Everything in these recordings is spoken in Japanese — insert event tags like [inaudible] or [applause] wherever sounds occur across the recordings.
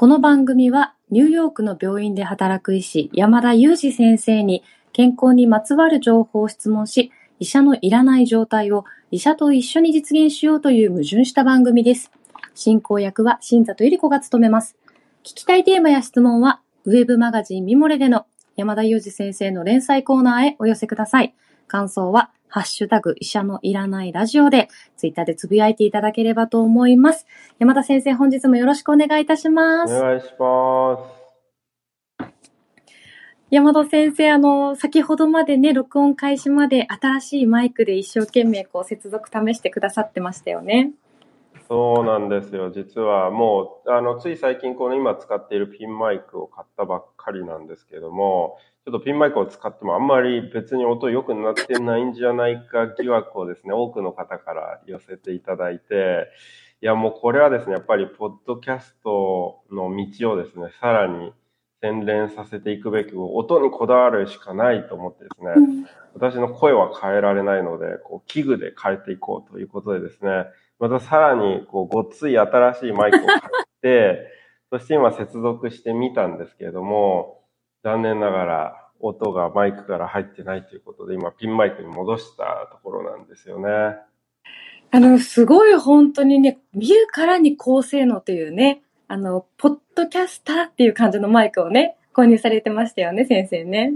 この番組はニューヨークの病院で働く医師山田裕二先生に健康にまつわる情報を質問し、医者のいらない状態を医者と一緒に実現しようという矛盾した番組です。進行役は新里ゆり子が務めます。聞きたいテーマや質問は、ウェブマガジンミモレでの山田裕二先生の連載コーナーへお寄せください。感想は、ハッシュタグ医者のいらないラジオで、ツイッターでつぶやいていただければと思います。山田先生、本日もよろしくお願いいたします。お願いします。山田先生、あの、先ほどまでね、録音開始まで新しいマイクで一生懸命こう接続試してくださってましたよね。そうなんですよ。実はもう、あの、つい最近この今使っているピンマイクを買ったばっかりなんですけども、ちょっとピンマイクを使ってもあんまり別に音良くなってないんじゃないか疑惑をですね、多くの方から寄せていただいて、いやもうこれはですね、やっぱりポッドキャストの道をですね、さらに洗練させていくべき、音にこだわるしかないと思ってですね、うん。私の声は変えられないので、こう器具で変えていこうということでですね、またさらにこうごっつい新しいマイクを買って、[laughs] そして今接続してみたんですけれども、残念ながら音がマイクから入ってないということで、今ピンマイクに戻したところなんですよね。あの、すごい本当にね、見るからに高性能というね、あの、ポッドキャスターっていう感じのマイクをね、購入されてましたよね、先生ね。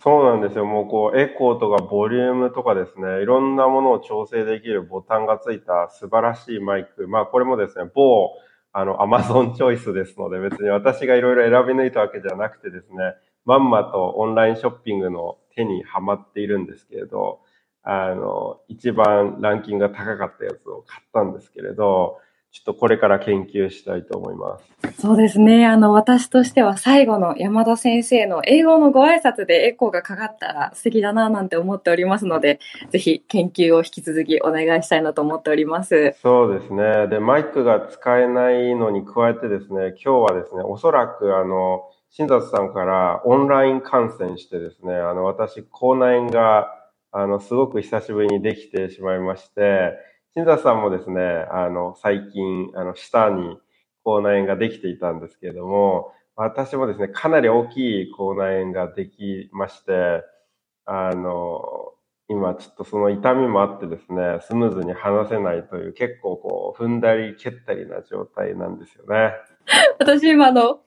そうなんですよ。もうこう、エコーとかボリュームとかですね、いろんなものを調整できるボタンがついた素晴らしいマイク。まあこれもですね、某、あの、アマゾンチョイスですので、別に私がいろいろ選び抜いたわけじゃなくてですね、まんまとオンラインショッピングの手にはまっているんですけれど、あの、一番ランキングが高かったやつを買ったんですけれど、ちょっとこれから研究したいと思います。そうですね。あの、私としては最後の山田先生の英語のご挨拶でエコーがかかったら素敵だななんて思っておりますので、ぜひ研究を引き続きお願いしたいなと思っております。そうですね。で、マイクが使えないのに加えてですね、今日はですね、おそらくあの、新里さんからオンライン観戦してですね、あの、私、口内炎が、あの、すごく久しぶりにできてしまいまして、新里さんもですね、あの、最近、あの、舌に口内炎ができていたんですけれども、私もですね、かなり大きい口内炎ができまして、あの、今ちょっとその痛みもあってですね、スムーズに話せないという結構こう踏んだり蹴ったりな状態なんですよね。私今あの、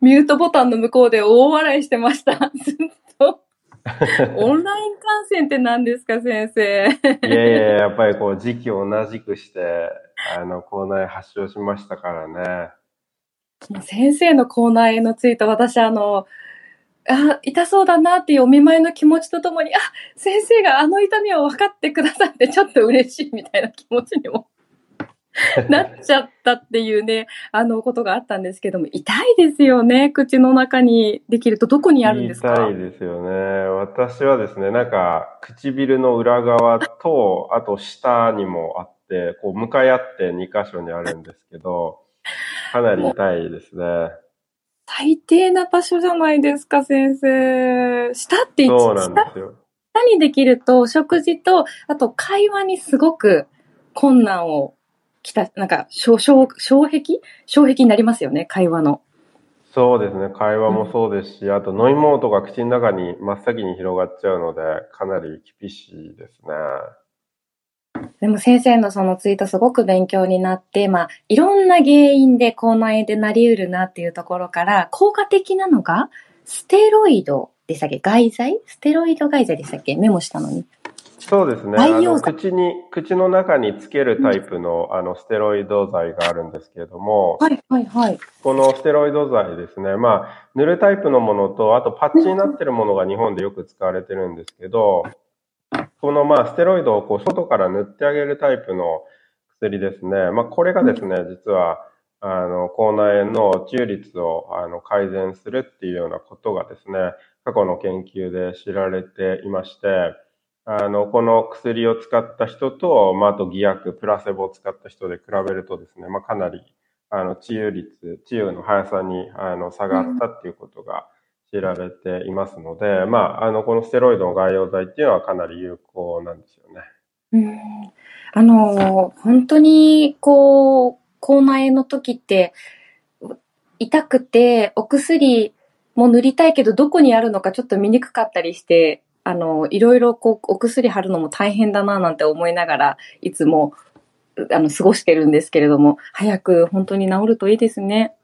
ミュートボタンの向こうで大笑いしてました。[laughs] ずっと。[laughs] オンライン観戦って何ですか、先生。いやいや、やっぱりこう時期を同じくして、あの、口内発症しましたからね。先生の口内炎のツイート、私あの、あ、痛そうだなっていうお見舞いの気持ちとともに、あ、先生があの痛みを分かってくださってちょっと嬉しいみたいな気持ちにも [laughs] なっちゃったっていうね、あのことがあったんですけども、痛いですよね。口の中にできるとどこにあるんですか？痛いですよね。私はですね、なんか唇の裏側と、[laughs] あと下にもあって、こう向かい合って2箇所にあるんですけど、かなり痛いですね。最低な場所じゃないですか、先生。舌って一そうなん下ですよ。下にできると、食事と、あと会話にすごく困難をきた、なんか、障障障壁？障壁になりますよね、会話の。そうですね。会話もそうですし、あと飲み物とか口の中に真っ先に広がっちゃうので、かなり厳しいですね。でも先生のそのツイートすごく勉強になって、まあ、いろんな原因で口内炎でなり得るなっていうところから、効果的なのが、ステロイドでしたっけ？外剤ステロイド外剤でしたっけ？メモしたのに。そうですね。培養剤口に、口の中につけるタイプの、あの、ステロイド剤があるんですけれども、はい、はい、はい。このステロイド剤ですね。まあ、塗るタイプのものと、あとパッチになってるものが日本でよく使われてるんですけど、このまあ、ステロイドをこう、外から塗ってあげるタイプの薬ですね。まあ、これがですね、実は、あの、口内炎の治癒率をあの改善するっていうようなことがですね、過去の研究で知られていまして、あの、この薬を使った人と、まあ、あと偽薬、プラセボを使った人で比べるとですね、まあ、かなり、あの、治癒率、治癒の速さに、あの、差があったっていうことが知られていますので、まあ、あの、このステロイドの外用剤っていうのはかなり有効なんですよね。うんあの、本当に、こう、口内炎の時って、痛くて、お薬も塗りたいけど、どこにあるのかちょっと見にくかったりして、あの、いろいろこう、お薬貼るのも大変だななんて思いながら、いつも、あの、過ごしてるんですけれども、早く本当に治るといいですね。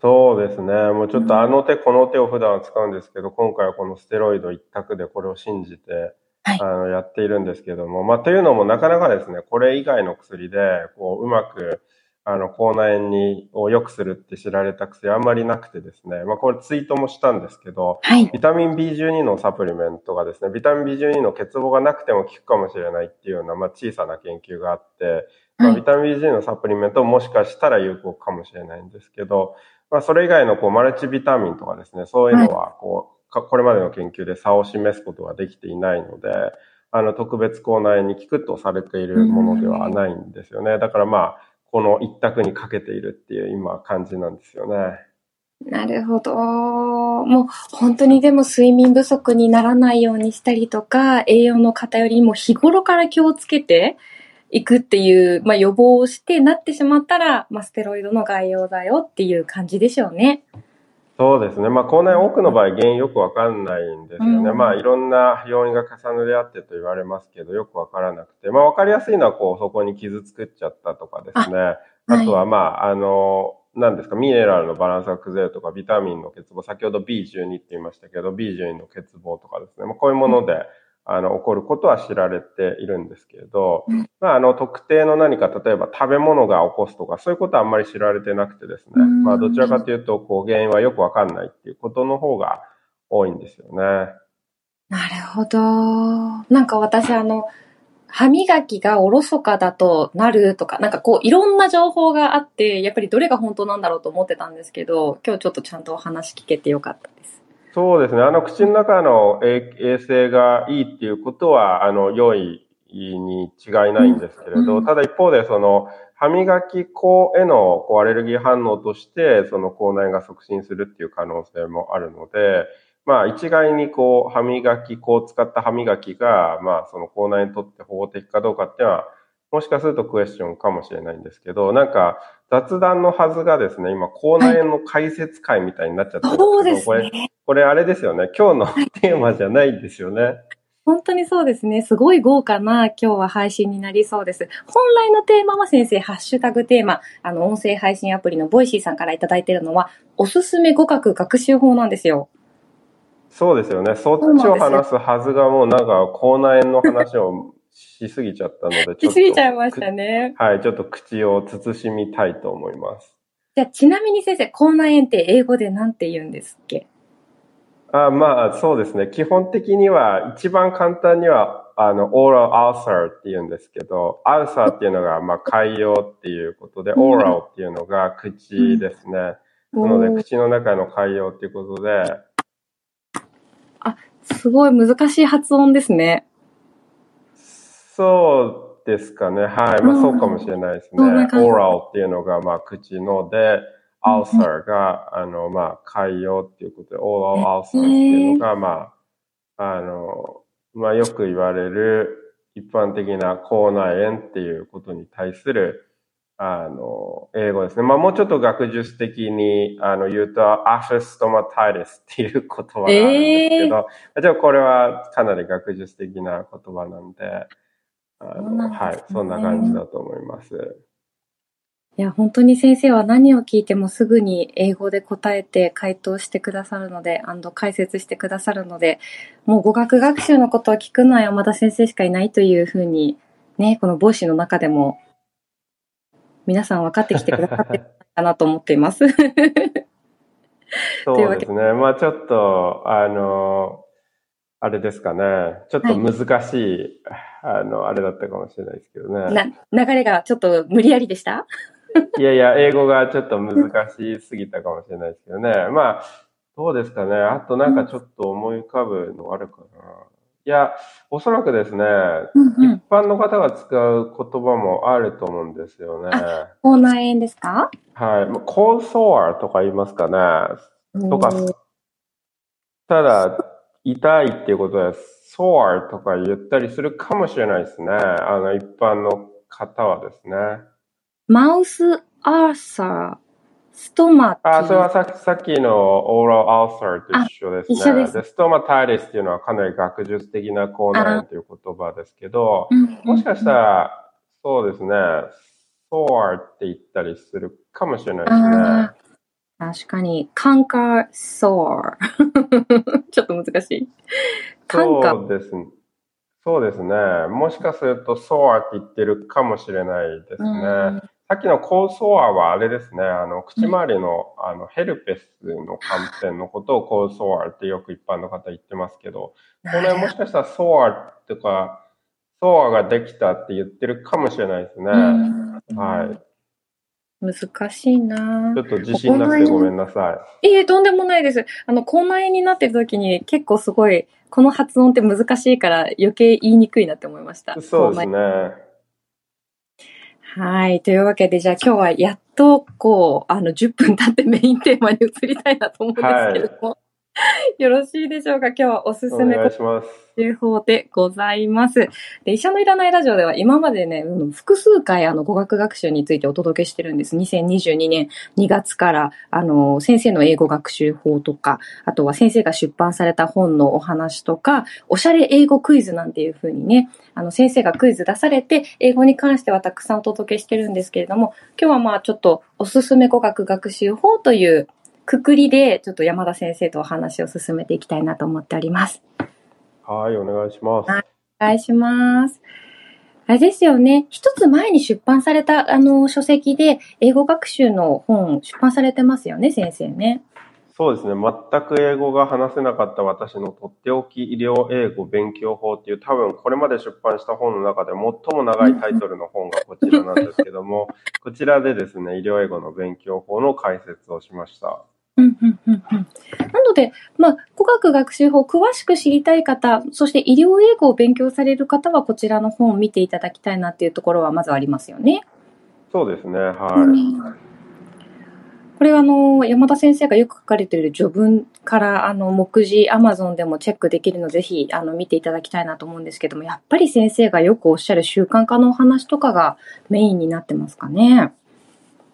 そうですね。もうちょっとあの手この手を普段使うんですけど、今回はこのステロイド一択でこれを信じて、はい、あのやっているんですけども、まあ、というのもなかなかですね、これ以外の薬で、こう、うまく、あの、口内炎に、を良くするって知られた薬あんまりなくてですね、まあ、これツイートもしたんですけど、はい、ビタミン B12 のサプリメントがですね、ビタミン B12 の欠乏がなくても効くかもしれないっていうような、まあ、小さな研究があって、まあ、ビタミン B12 のサプリメントももしかしたら有効かもしれないんですけど、まあ、それ以外のこうマルチビタミンとかですね、そういうのはこう、これまでの研究で差を示すことができていないので、あの、特別口内に効くとされているものではないんですよね。だからまあ、この一択にかけているっていう今感じなんですよね。なるほど。もう本当にでも睡眠不足にならないようにしたりとか、栄養の偏りも日頃から気をつけていくっていう、まあ予防をしてなってしまったら、まあステロイドの概要だよっていう感じでしょうね。そうですね。まあ、口内多くの場合原因よくわかんないんですよね。うん、まあ、いろんな要因が重なり合ってと言われますけど、よくわからなくて。まあ、わかりやすいのは、こう、そこに傷作っちゃったとかですね。ああとは、まあ、あの、何ですか、ミネラルのバランスが崩れるとか、ビタミンの欠乏、先ほど B12 って言いましたけど、B12 の欠乏とかですね。まあ、こういうもので、うんあの、起こることは知られているんですけれど、まあ、あの、特定の何か、例えば食べ物が起こすとか、そういうことはあんまり知られてなくてですね、まあ、どちらかというと、こう、原因はよくわかんないっていうことの方が多いんですよね。なるほど。なんか私、あの、歯磨きがおろそかだとなるとか、なんかこういろんな情報があって、やっぱりどれが本当なんだろうと思ってたんですけど、今日ちょっとちゃんとお話聞けてよかったです。そうですね。あの、口の中の衛生がいいっていうことは、あの、良いに違いないんですけれど、ただ一方で、その、歯磨き粉へのこうアレルギー反応として、その口内が促進するっていう可能性もあるので、まあ一概にこう歯磨き粉を使った歯磨きが、まあその口内にとって保護的かどうかっていうのは、もしかするとクエスチョンかもしれないんですけど、なんか雑談のはずがですね、今、口内炎の解説会みたいになっちゃってるんですけど、はい、これ、これあれですよね、今日のテーマじゃないんですよね。本当にそうですね。すごい豪華な今日は配信になりそうです。本来のテーマは先生、ハッシュタグテーマ、あの、音声配信アプリの Voicy さんからいただいているのは、おすすめ語学学習法なんですよ。そうですよね。そっちを話すはずがもうなんか、口内炎の話をしすぎちゃったので、ちょっと。しすぎちゃいましたね。はい、ちょっと口を慎みたいと思います。じゃあ、ちなみに先生、口内炎って英語で何て言うんですっけ？あまあ、そうですね。基本的には、一番簡単には、あの、オーラルアルサーって言うんですけど、アルサーっていうのが、まあ、海洋っていうことで、オーラルっていうのが口ですね。なので、口の中の海洋っていうことで。あ、すごい難しい発音ですね。そうですかね。はい。まあそうかもしれないですね。オーラルっていうのが、まあ口ので、アルサーが、あの、まあ、海洋っていうことで、オーラルアルサーっていうのが、まあ、あの、まあよく言われる一般的な口内炎っていうことに対する、あの、英語ですね。まあもうちょっと学術的に、あの、言うと、アフェストマタイレスっていう言葉があるんですけど、えー、じゃあこれはかなり学術的な言葉なんで、あの、ね、はい、そんな感じだと思います。いや、本当に先生は何を聞いてもすぐに英語で答えて回答してくださるので、アンド解説してくださるので、もう語学学習のことを聞くのは山田先生しかいないというふうに、ね、この帽子の中でも、皆さん分かってきてくださってるかなと思っています。そうですね。まあちょっと、あの、あれですかね。ちょっと難しい、はい、あの、あれだったかもしれないですけどね。な、流れがちょっと無理やりでした？[laughs] いやいや、英語がちょっと難しすぎたかもしれないですけどね。まあ、どうですかね。あとなんかちょっと思い浮かぶのあるかな。いや、おそらくですね、うんうん、一般の方が使う言葉もあると思うんですよね。口内炎ですか？はい。コーソアとか言いますかね。とか、ただ、痛いっていうことで、sore とか言ったりするかもしれないですね。あの、一般の方はですね。マウスアーサーストマティあ、それはささっきのオーラルアルサーと一緒ですね。一緒ですでストマタイティスっていうのはかなり学術的な口内炎という言葉ですけど、うんもしかしたら、そうですね、ソアって言ったりするかもしれないですね。確かに、カンカーソア。[laughs] ちょっと難しい。カンカそうですね。そうですね。もしかすると、ソアって言ってるかもしれないですね。うんさっきのコーソアはあれですね。あの、口周りの、あの、ヘルペスの感染のことをコーソアってよく一般の方言ってますけど、これもしかしたらソアとか、ソアができたって言ってるかもしれないですね。うんはい。難しいなちょっと自信なくてごめんなさい。いえ、とんでもないです。あの、口内炎になってる時に結構すごい、この発音って難しいから余計言いにくいなって思いました。そうですね。はい。というわけで、じゃあ今日はやっと、こう、あの、10分経ってメインテーマに移りたいなと思うんですけれども、[laughs] よろしいでしょうか？今日はおすすおめ願いします。手法でございます。で、医者のいらないラジオでは今までね、うん複数回あの語学学習についてお届けしてるんです。2022年2月から、あの、先生の英語学習法とか、あとは先生が出版された本のお話とか、おしゃれ英語クイズなんていう風にね、あの、先生がクイズ出されて、英語に関してはたくさんお届けしてるんですけれども、今日はまあちょっとおすすめ語学学習法というくくりで、ちょっと山田先生とお話を進めていきたいなと思っております。はい、お願いします。はいお願いします。あれですよね。一つ前に出版された、あの、書籍で、英語学習の本、出版されてますよね、先生ね。そうですね。全く英語が話せなかった私のとっておき医療英語勉強法っていう多分これまで出版した本の中で最も長いタイトルの本がこちらなんですけども、[laughs] こちらでですね、医療英語の勉強法の解説をしました。うんうんうんうんなので、まあ、語学学習法詳しく知りたい方、そして医療英語を勉強される方はこちらの本を見ていただきたいなっていうところはまずありますよね。そうですね。はい。これはあの、山田先生がよく書かれている序文から、あの、目次、アマゾンでもチェックできるの、ぜひ、あの、見ていただきたいなと思うんですけども、やっぱり先生がよくおっしゃる習慣化のお話とかがメインになってますかね？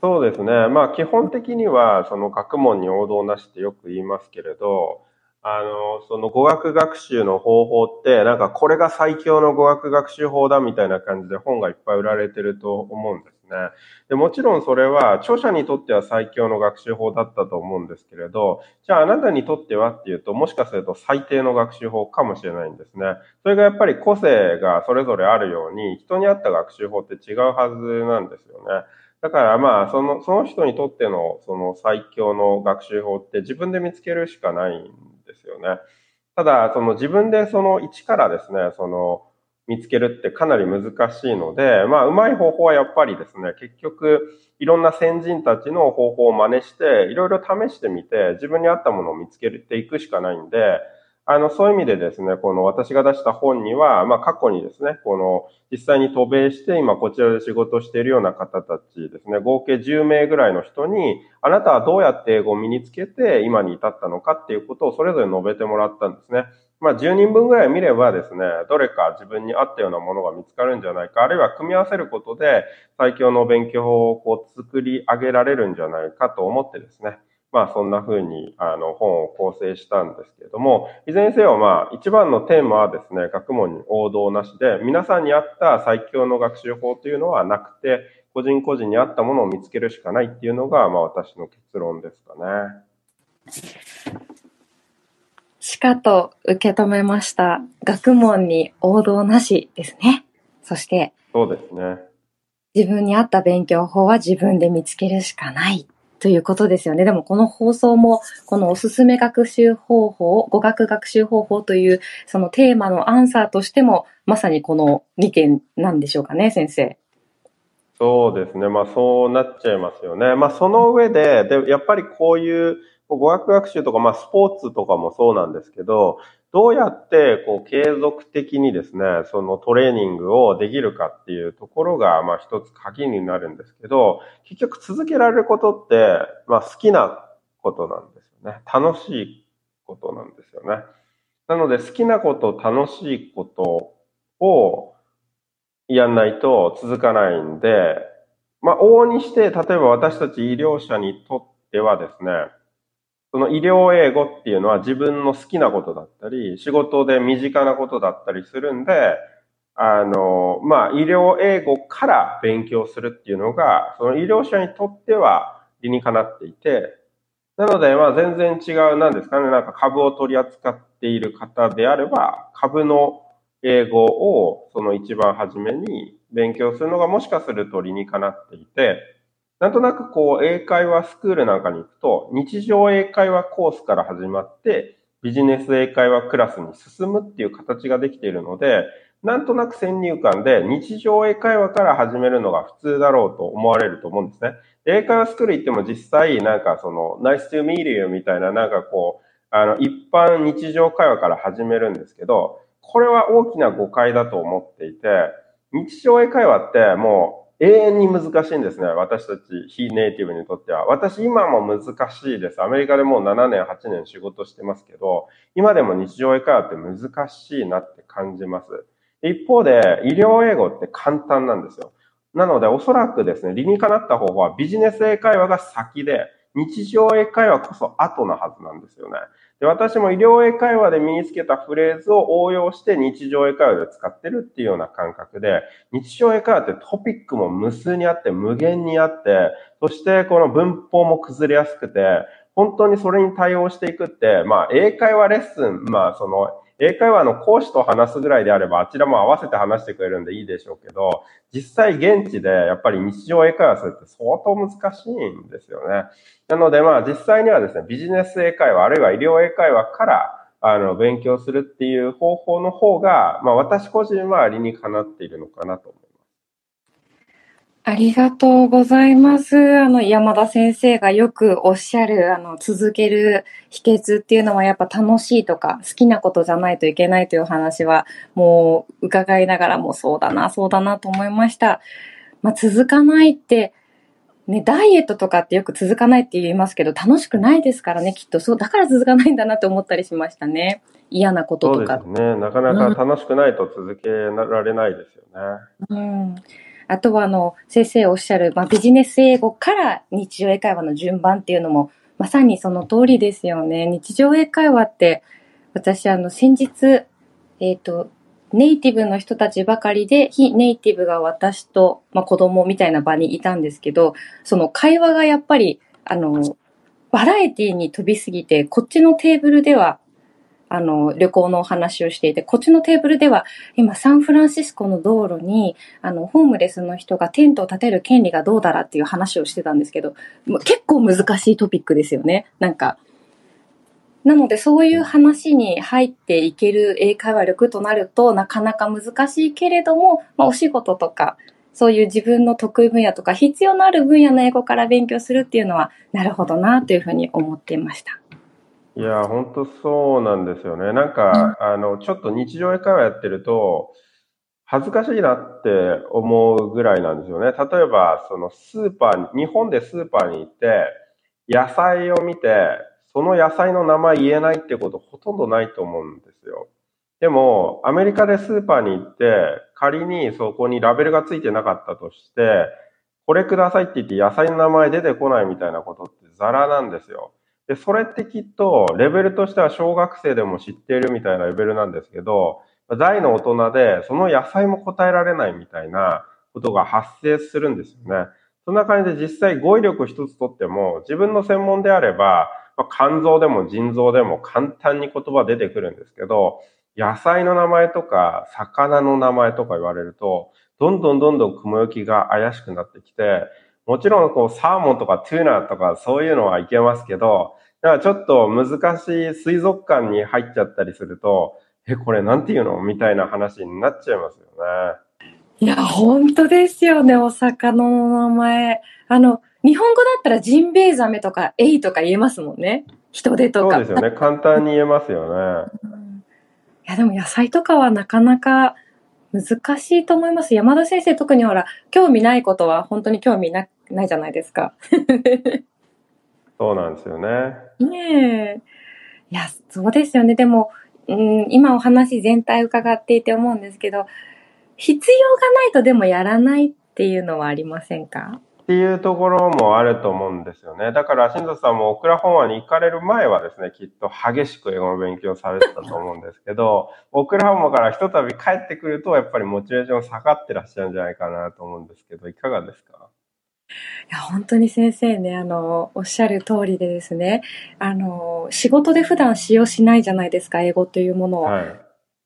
そうですね。まあ基本的にはその学問に王道なしってよく言いますけれど、あの、その語学学習の方法って、なんかこれが最強の語学学習法だみたいな感じで本がいっぱい売られてると思うんですね。でもちろんそれは著者にとっては最強の学習法だったと思うんですけれど、じゃああなたにとってはっていうと、もしかすると最低の学習法かもしれないんですね。それがやっぱり個性がそれぞれあるように、人に合った学習法って違うはずなんですよね。だからまあ、その、その人にとっての、その最強の学習法って自分で見つけるしかないんですよね。ただ、その自分でその一からですね、その、見つけるってかなり難しいので、まあ、うまい方法はやっぱりですね、結局、いろんな先人たちの方法を真似して、いろいろ試してみて、自分に合ったものを見つけていくしかないんで、あの、そういう意味でですね、この私が出した本には、まあ過去にですね、この実際に渡米して今こちらで仕事しているような方たちですね、合計10名ぐらいの人に、あなたはどうやって英語を身につけて今に至ったのかっていうことをそれぞれ述べてもらったんですね。まあ10人分ぐらい見ればですね、どれか自分に合ったようなものが見つかるんじゃないか、あるいは組み合わせることで最強の勉強法をこう作り上げられるんじゃないかと思ってですね、まあそんな風にあの本を構成したんですけれども、いずれにせよまあ一番のテーマはですね、学問に王道なしで、皆さんに合った最強の学習法というのはなくて、個人個人に合ったものを見つけるしかないっていうのが、まあ私の結論ですかね。しかと受け止めました。学問に王道なしですね。そして、そうですね。自分に合った勉強法は自分で見つけるしかない。ということですよね。でもこの放送も、このおすすめ学習方法、語学学習方法という、そのテーマのアンサーとしても、まさにこの2点なんでしょうかね、先生。そうですね。まあそうなっちゃいますよね。まあその上で、で、やっぱりこういう語学学習とか、まあスポーツとかもそうなんですけど、どうやってこう継続的にですね、そのトレーニングをできるかっていうところが、まあ一つ鍵になるんですけど、結局続けられることって、まあ好きなことなんですよね。楽しいことなんですよね。なので好きなこと、楽しいことをやんないと続かないんで、まあ、往々にして、例えば私たち医療者にとってはですね、その医療英語っていうのは自分の好きなことだったり、仕事で身近なことだったりするんで、あの、まあ、医療英語から勉強するっていうのが、その医療者にとっては理にかなっていて、なので、まあ、全然違う、なんですかね、なんか株を取り扱っている方であれば、株の英語をその一番初めに勉強するのがもしかすると理にかなっていて、なんとなくこう、英会話スクールなんかに行くと、日常英会話コースから始まって、ビジネス英会話クラスに進むっていう形ができているので、なんとなく先入観で日常英会話から始めるのが普通だろうと思われると思うんですね。英会話スクール行っても実際なんかその nice to meet you みたいななんかこう、あの一般日常会話から始めるんですけど、これは大きな誤解だと思っていて、日常英会話ってもう永遠に難しいんですね。私たち非ネイティブにとっては。私今も難しいです。アメリカでもう7年、8年仕事してますけど、今でも日常英会話って難しいなって感じます。一方で、医療英語って簡単なんですよ。なので、おそらくですね、理にかなった方法はビジネス英会話が先で、日常英会話こそ後なはずなんですよね。で、私も医療英会話で身につけたフレーズを応用して日常英会話で使ってるっていうような感覚で、日常英会話ってトピックも無数にあって無限にあって、そしてこの文法も崩れやすくて、本当にそれに対応していくって、まあ英会話レッスン、まあその英会話の講師と話すぐらいであれば、あちらも合わせて話してくれるんでいいでしょうけど、実際現地でやっぱり日常英会話するって相当難しいんですよね。なのでまあ実際にはですね、ビジネス英会話、あるいは医療英会話からあの、勉強するっていう方法の方が、まあ私個人は理にかなっているのかなと思います。ありがとうございます。あの、山田先生がよくおっしゃる、あの、続ける秘訣っていうのはやっぱ楽しいとか、好きなことじゃないといけないという話は、もう伺いながらもそうだな、そうだなと思いました。まあ、続かないって、ね、ダイエットとかってよく続かないって言いますけど、楽しくないですからね、きっと。そう、だから続かないんだなって思ったりしましたね。嫌なこととか。そうですね。なかなか楽しくないと続けられないですよね。うんあとは、あの、先生おっしゃる、まあ、ビジネス英語から日常英会話の順番っていうのも、まさにその通りですよね。日常英会話って、私、あの、先日、えっ、ー、と、ネイティブの人たちばかりで、非ネイティブが私と、まあ、子供みたいな場にいたんですけど、その会話がやっぱり、あの、バラエティに飛びすぎて、こっちのテーブルではあの、旅行のお話をしていて、こっちのテーブルでは、今、サンフランシスコの道路に、あの、ホームレスの人がテントを建てる権利がどうだらっていう話をしてたんですけど、結構難しいトピックですよね。なんか。なので、そういう話に入っていける英会話力となると、なかなか難しいけれども、まあ、お仕事とか、そういう自分の得意分野とか必要のある分野の英語から勉強するっていうのは、なるほどなというふうに思っていました。いや、本当そうなんですよね。なんか、あの、ちょっと日常会話やってると、恥ずかしいなって思うぐらいなんですよね。例えば、そのスーパーに、日本でスーパーに行って、野菜を見て、その野菜の名前言えないってことほとんどないと思うんですよ。でも、アメリカでスーパーに行って、仮にそこにラベルがついてなかったとして、これくださいって言って野菜の名前出てこないみたいなことってザラなんですよ。で、それってきっと、レベルとしては小学生でも知っているみたいなレベルなんですけど、大の大人で、その野菜も答えられないみたいなことが発生するんですよね。そんな感じで実際語彙力一つとっても、自分の専門であれば、ま、肝臓でも腎臓でも簡単に言葉出てくるんですけど、野菜の名前とか、魚の名前とか言われると、どんどんどんどん雲行きが怪しくなってきて、もちろんこうサーモンとかトゥーナーとかそういうのはいけますけど、だからちょっと難しい水族館に入っちゃったりすると、え、これなんていうのみたいな話になっちゃいますよね。いや、本当ですよね、お魚の名前。あの、日本語だったらジンベエザメとかエイとか言えますもんね。人手とか。そうですよね。簡単に言えますよね。うん、いや、でも野菜とかはなかなか難しいと思います。山田先生特にほら、興味ないことは本当に興味なないじゃないですか。そうなんですよね。ねえ。いや、そうですよね。でも、うん、今お話全体伺っていて思うんですけど、必要がないとでもやらないっていうのはありませんか？っていうところもあると思うんですよね。だから、新藤さんもオクラホマに行かれる前はですね、きっと激しく英語の勉強されてたと思うんですけど、オクラホマからひとたび帰ってくると、やっぱりモチベーション下がってらっしゃるんじゃないかなと思うんですけど、いかがですか？いや、本当に先生ね、あの、おっしゃる通りでですね、あの、仕事で普段使用しないじゃないですか、英語というものを。はい、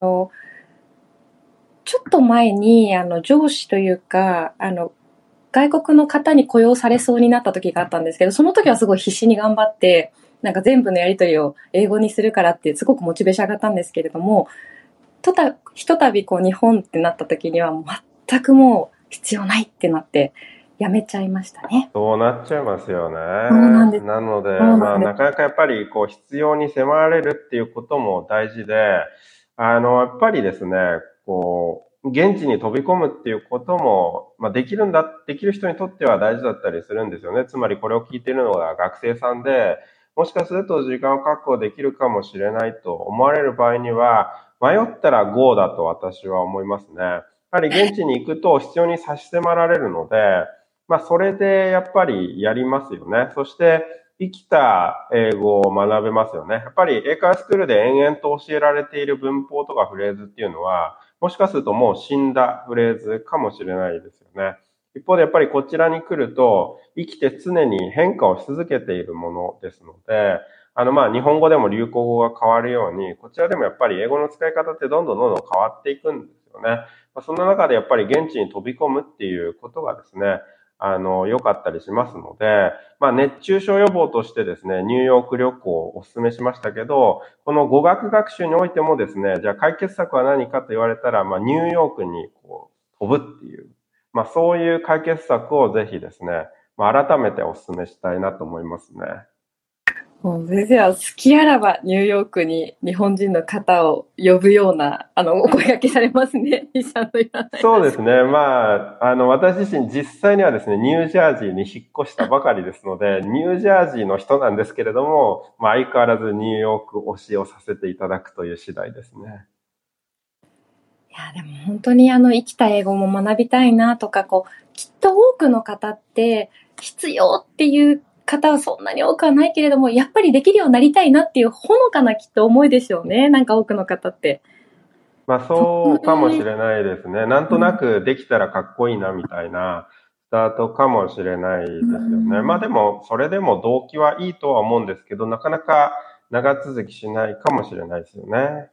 ちょっと前に、あの、上司というか、あの、外国の方に雇用されそうになった時があったんですけど、その時はすごい必死に頑張って、なんか全部のやりとりを英語にするからってすごくモチベーション上がったんですけれども、とた、ひとたびこう日本ってなった時には全くもう必要ないってなって、やめちゃいましたね。そうなっちゃいますよね。そうなんです。なので、まあ、なかなかやっぱり、こう、必要に迫られるっていうことも大事で、あの、やっぱりですね、こう、現地に飛び込むっていうことも、まあ、できるんだ、できる人にとっては大事だったりするんですよね。つまりこれを聞いているのが学生さんで、もしかすると時間を確保できるかもしれないと思われる場合には、迷ったら GO だと私は思いますね。やはり現地に行くと必要に差し迫られるので、まあそれでやっぱりやりますよね。そして生きた英語を学べますよね。やっぱり英会話スクールで延々と教えられている文法とかフレーズっていうのは、もしかするともう死んだフレーズかもしれないですよね。一方でやっぱりこちらに来ると生きて常に変化をし続けているものですので、あのまあ日本語でも流行語が変わるように、こちらでもやっぱり英語の使い方ってどんどんどんどん変わっていくんですよね。そんな中でやっぱり現地に飛び込むっていうことがですね、あの、良かったりしますので、まあ、熱中症予防としてですね、ニューヨーク旅行をお勧めしましたけど、この語学学習においてもですね、じゃあ解決策は何かと言われたら、まあ、ニューヨークにこう飛ぶっていう、まあ、そういう解決策をぜひですね、まあ、改めてお勧めしたいなと思いますね。もう先生は好きあらばニューヨークに日本人の方を呼ぶような、あの、お声掛けされますね。[laughs] そうですね。まあ、あの、私自身実際にはですね、ニュージャージーに引っ越したばかりですので、[laughs] ニュージャージーの人なんですけれども、まあ、相変わらずニューヨーク推しをさせていただくという次第ですね。いや、でも本当にあの、生きた英語も学びたいなとか、こう、きっと多くの方って、必要っていう方はそんなに多くはないけれども、やっぱりできるようになりたいなっていうほのかなきっと思いでしょうね。なんか多くの方って。まあそうかもしれないですね。なんとなくできたらかっこいいなみたいなスタートかもしれないですよね。まあでも、それでも動機はいいとは思うんですけど、なかなか長続きしないかもしれないですよね。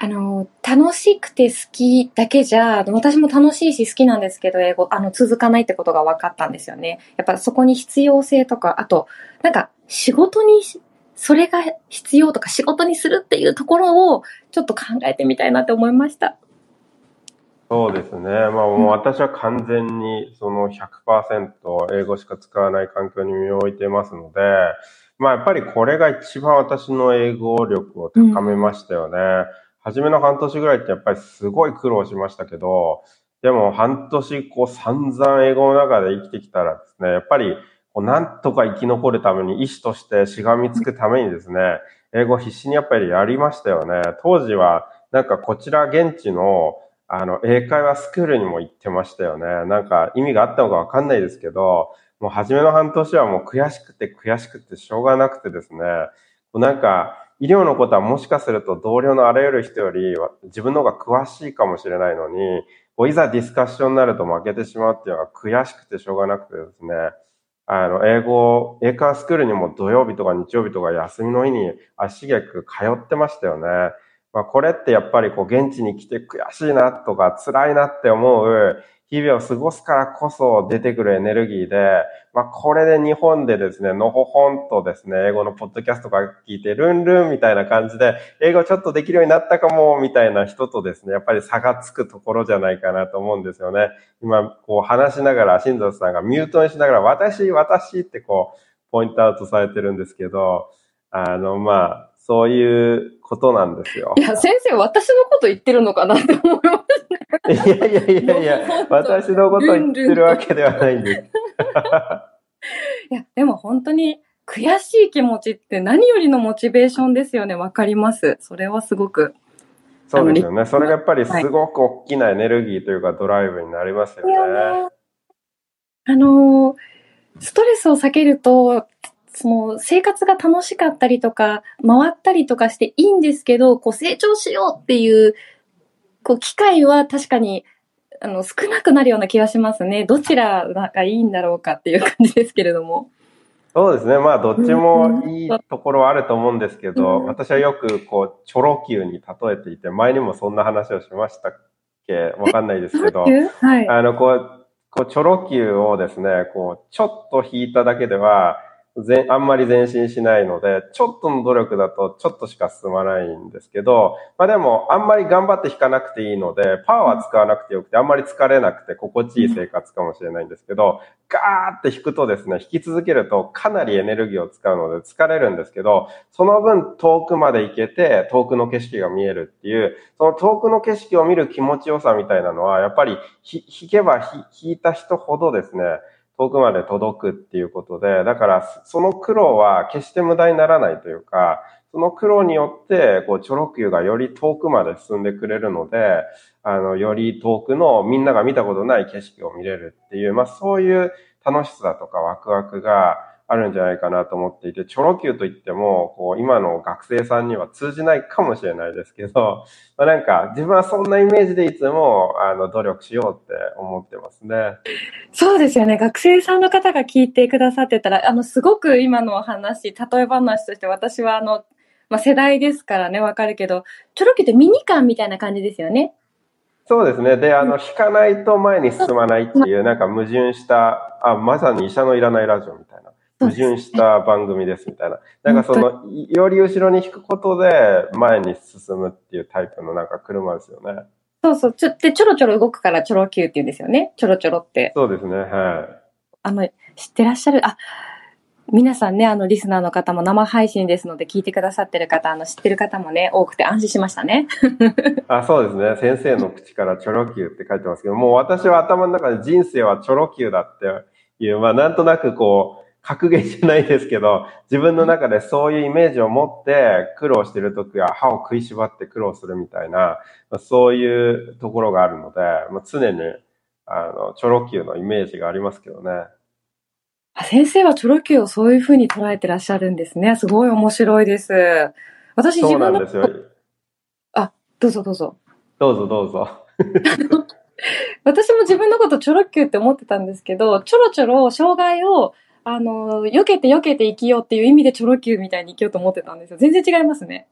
あの、楽しくて好きだけじゃ、私も楽しいし好きなんですけど、英語、あの、続かないってことが分かったんですよね。やっぱそこに必要性とか、あと、なんか、仕事に、それが必要とか仕事にするっていうところを、ちょっと考えてみたいなって思いました。そうですね。まあもう私は完全にその100%英語しか使わない環境に身を置いてますので、まあやっぱりこれが一番私の英語力を高めましたよね。うん初めの半年ぐらいってやっぱりすごい苦労しましたけど、でも半年こう散々英語の中で生きてきたらですね、やっぱりこうなんとか生き残るために医師としてしがみつくためにですね、英語必死にやっぱりやりましたよね。当時はなんかこちら現地のあの英会話スクールにも行ってましたよね。なんか意味があったのかわかんないですけど、もう初めの半年はもう悔しくて悔しくてしょうがなくてですね、なんか医療のことはもしかすると同僚のあらゆる人より自分の方が詳しいかもしれないのに、いざディスカッションになると負けてしまうっていうのが悔しくてしょうがなくてですね、あの、英語、英会話スクールにも土曜日とか日曜日とか休みの日に足げく通ってましたよね。まあ、これってやっぱりこう現地に来て悔しいなとか辛いなって思う日々を過ごすからこそ出てくるエネルギーで、まあ、これで日本でですね、のほほんとですね、英語のポッドキャストが聞いて、ルンルンみたいな感じで、英語ちょっとできるようになったかも、みたいな人とですね、やっぱり差がつくところじゃないかなと思うんですよね。今、こう話しながら、新藤さんがミュートにしながら、私、私ってこう、ポイントアウトされてるんですけど、あの、まあ、そういうことなんですよ。いや、先生、私のこと言ってるのかなって思いますね。いやいやいやいや、[laughs] 私のこと言ってるわけではないんです。[laughs] いや、でも本当に悔しい気持ちって何よりのモチベーションですよね。わかります。それはすごく。そうですよね。それがやっぱりすごく大きなエネルギーというかドライブになりますよね。あのーストレスを避けると、その生活が楽しかったりとか、回ったりとかしていいんですけど、こう成長しようっていう、こう機会は確かに、あの、少なくなるような気がしますね。どちらがいいんだろうかっていう感じですけれども。そうですね。まあ、どっちもいいところはあると思うんですけど、うん私はよく、こう、チョロ Q に例えていて、前にもそんな話をしましたっけ？わかんないですけど、はい。あの、こう、こう、チョロ Q をですね、こう、ちょっと引いただけでは、ぜあんまり前進しないので、ちょっとの努力だとちょっとしか進まないんですけど、まあでも、あんまり頑張って引かなくていいので、パワーは使わなくてよくて、あんまり疲れなくて心地いい生活かもしれないんですけど、ガーって引くとですね、引き続けるとかなりエネルギーを使うので疲れるんですけど、その分遠くまで行けて遠くの景色が見えるっていう、その遠くの景色を見る気持ちよさみたいなのは、やっぱりひ引けばひ引いた人ほどですね、遠くまで届くっていうことで、だからその苦労は決して無駄にならないというか、その苦労によって、こう、チョロ Q がより遠くまで進んでくれるので、あの、より遠くのみんなが見たことない景色を見れるっていう、まあそういう楽しさとかワクワクがあるんじゃないかなと思っていて、チョロ Q といっても、こう、今の学生さんには通じないかもしれないですけど、[laughs] まあなんか、自分はそんなイメージでいつも、あの、努力しようって思ってますね。そうですよね。学生さんの方が聞いてくださってたら、あの、すごく今のお話、例え話として私はあの、まあ、世代ですからね、わかるけど、チョロキってミニカーみたいな感じですよね。そうですね。で、あの、引かないと前に進まないっていう、なんか矛盾した、あ、まさに医者のいらないラジオみたいな。矛盾した番組ですみたいな。なんかその、より後ろに引くことで前に進むっていうタイプのなんか車ですよね。そうそう。ちょ、で、ちょろちょろ動くからチョロ Q って言うんですよね。ちょろちょろって。そうですね。はあの、知ってらっしゃる、あ、皆さんね、あの、リスナーの方も生配信ですので、聞いてくださってる方、あの、知ってる方もね、多くて安心しましたね。い。[laughs] あ、そうですね。先生の口からチョロ Q って書いてますけど、もう私は頭の中で人生はチョロ Q だっていう、まあなんとなくこう、格言じゃないですけど、自分の中でそういうイメージを持って苦労してる時は歯を食いしばって苦労するみたいな、まあそういうところがあるので、まあ、常に、あの、チョロ Q のイメージがありますけどね。あ先生はチョロ Q をそういう風に捉えてらっしゃるんですね。すごい面白いです。私そうな自分のんですよ。どうぞどうぞ。どうぞどうぞ。[laughs] [laughs] 私も自分のことチョロ Q って思ってたんですけど、ちょろちょろ障害を、あの、避けて避けて生きようっていう意味でチョロ Q みたいに生きようと思ってたんですよ。全然違いますね。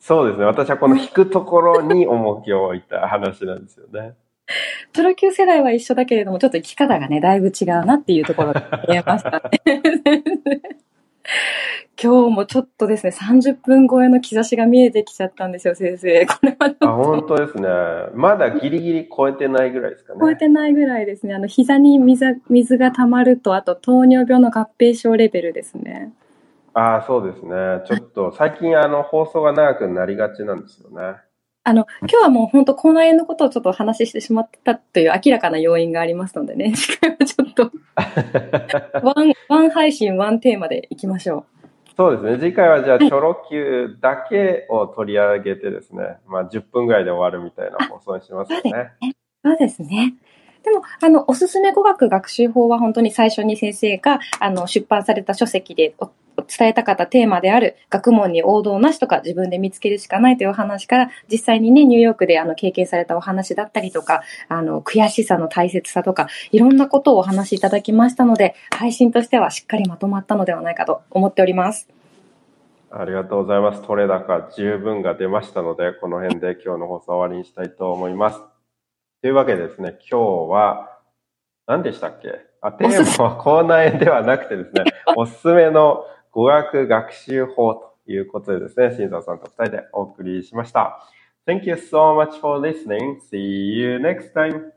そうですね。私はこの引くところに重きを置いた話なんですよね。[laughs] チョロ Q 世代は一緒だけれども、ちょっと生き方がね、だいぶ違うなっていうところが見えましたね。[laughs] [laughs] 今日もちょっとですね、30分超えの兆しが見えてきちゃったんですよ、先生。[laughs] これはちあ、本当ですね。まだギリギリ超えてないぐらいですかね。超えてないぐらいですね。あの、膝に水水が溜まると、あと糖尿病の合併症レベルですね。あそうですね。ちょっと最近あの放送が長くなりがちなんですよね。あの、今日はもう本当口内炎のことをちょっとお話ししてしまったという明らかな要因がありますのでね、[laughs] 次回はちょっと、one、one [laughs] 配信、 one テーマでいきましょう。そうですね。次回はじゃあ、チョロ Q だけを取り上げてですね、まあ10分ぐらいで終わるみたいな放送にしますよね。そうですね。でも、あの、おすすめ語学学習法は本当に最初に先生が、あの、出版された書籍でお伝えたかったテーマである学問に王道なしとか自分で見つけるしかないというお話から、実際にね、ニューヨークであの、経験されたお話だったりとか、あの、悔しさの大切さとか、いろんなことをお話しいただきましたので、配信としてはしっかりまとまったのではないかと思っております。ありがとうございます。取れ高十分が出ましたので、この辺で [laughs] 今日の放送終わりにしたいと思います。というわけでですね、今日は、何でしたっけ？あ、テーマは口内炎ではなくてですね、[laughs] おすすめの語学学習法ということでですね、新藤さんと二人でお送りしました。Thank you so much for listening. See you next time.